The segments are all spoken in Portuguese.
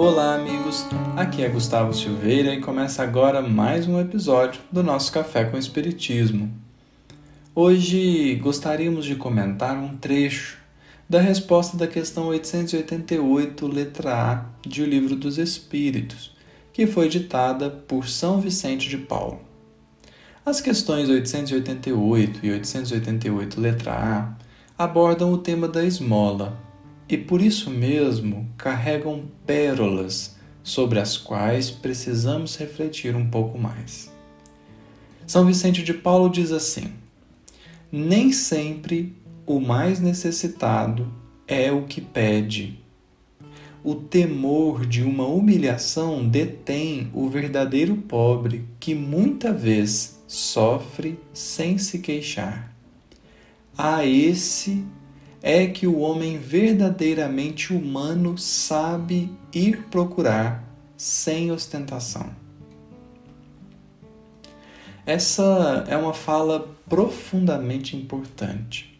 Olá, amigos. Aqui é Gustavo Silveira e começa agora mais um episódio do nosso Café com Espiritismo. Hoje gostaríamos de comentar um trecho da resposta da questão 888, letra A, de O Livro dos Espíritos, que foi ditada por São Vicente de Paulo. As questões 888 e 888, letra A, abordam o tema da esmola e por isso mesmo carregam pérolas sobre as quais precisamos refletir um pouco mais. São Vicente de Paulo diz assim: Nem sempre o mais necessitado é o que pede. O temor de uma humilhação detém o verdadeiro pobre que muita vez sofre sem se queixar. A esse é que o homem verdadeiramente humano sabe ir procurar sem ostentação. Essa é uma fala profundamente importante.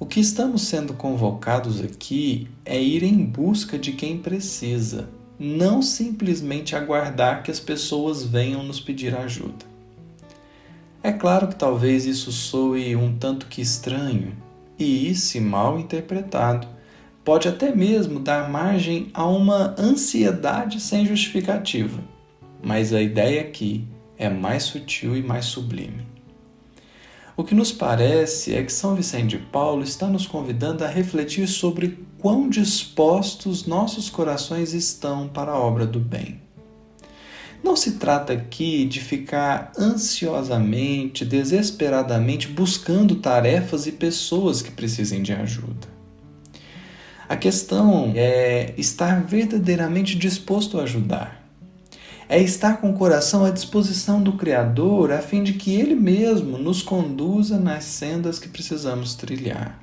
O que estamos sendo convocados aqui é ir em busca de quem precisa, não simplesmente aguardar que as pessoas venham nos pedir ajuda. É claro que talvez isso soe um tanto que estranho, e, se mal interpretado, pode até mesmo dar margem a uma ansiedade sem justificativa. Mas a ideia aqui é mais sutil e mais sublime. O que nos parece é que São Vicente de Paulo está nos convidando a refletir sobre quão dispostos nossos corações estão para a obra do bem. Não se trata aqui de ficar ansiosamente, desesperadamente buscando tarefas e pessoas que precisem de ajuda. A questão é estar verdadeiramente disposto a ajudar. É estar com o coração à disposição do Criador a fim de que Ele mesmo nos conduza nas sendas que precisamos trilhar.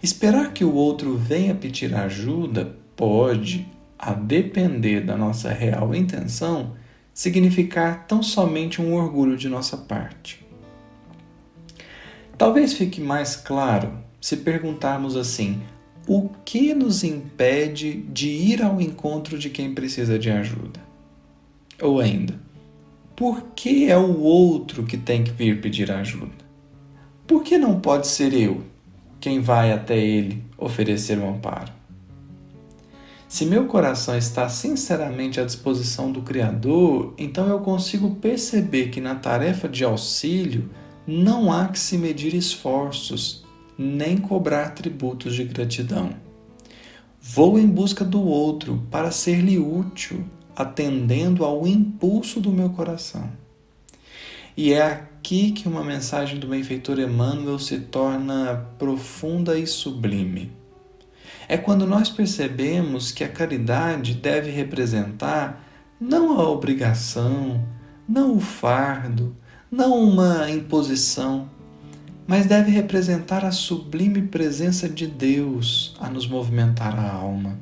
Esperar que o outro venha pedir ajuda pode a depender da nossa real intenção, significar tão somente um orgulho de nossa parte. Talvez fique mais claro se perguntarmos assim: o que nos impede de ir ao encontro de quem precisa de ajuda? Ou ainda, por que é o outro que tem que vir pedir ajuda? Por que não pode ser eu quem vai até ele oferecer um amparo? Se meu coração está sinceramente à disposição do Criador, então eu consigo perceber que na tarefa de auxílio não há que se medir esforços, nem cobrar tributos de gratidão. Vou em busca do outro para ser-lhe útil, atendendo ao impulso do meu coração. E é aqui que uma mensagem do benfeitor Emmanuel se torna profunda e sublime é quando nós percebemos que a caridade deve representar não a obrigação, não o fardo, não uma imposição, mas deve representar a sublime presença de Deus a nos movimentar a alma.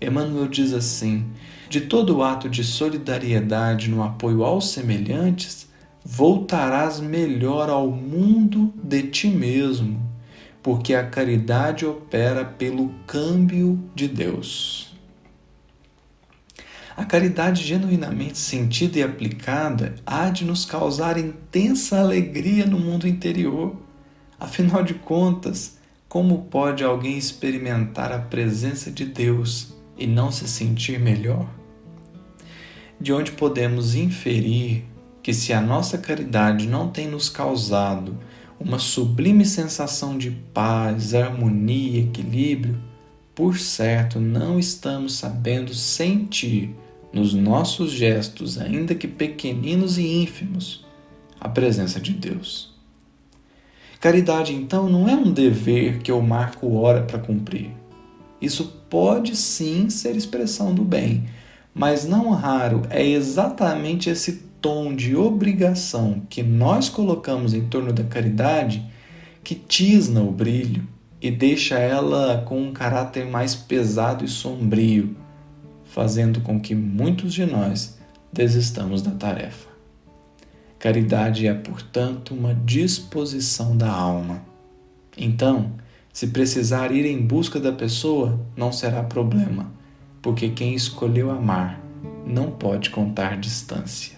Emmanuel diz assim: de todo ato de solidariedade no apoio aos semelhantes, voltarás melhor ao mundo de ti mesmo porque a caridade opera pelo câmbio de Deus. A caridade genuinamente sentida e aplicada há de nos causar intensa alegria no mundo interior. Afinal de contas, como pode alguém experimentar a presença de Deus e não se sentir melhor? De onde podemos inferir que, se a nossa caridade não tem nos causado uma sublime sensação de paz, harmonia, equilíbrio, por certo não estamos sabendo sentir nos nossos gestos, ainda que pequeninos e ínfimos, a presença de Deus. Caridade, então, não é um dever que eu marco hora para cumprir. Isso pode sim ser expressão do bem, mas não raro é exatamente esse tom de obrigação que nós colocamos em torno da caridade que tisna o brilho e deixa ela com um caráter mais pesado e sombrio, fazendo com que muitos de nós desistamos da tarefa. Caridade é, portanto, uma disposição da alma. Então, se precisar ir em busca da pessoa, não será problema. porque quem escolheu amar não pode contar distância.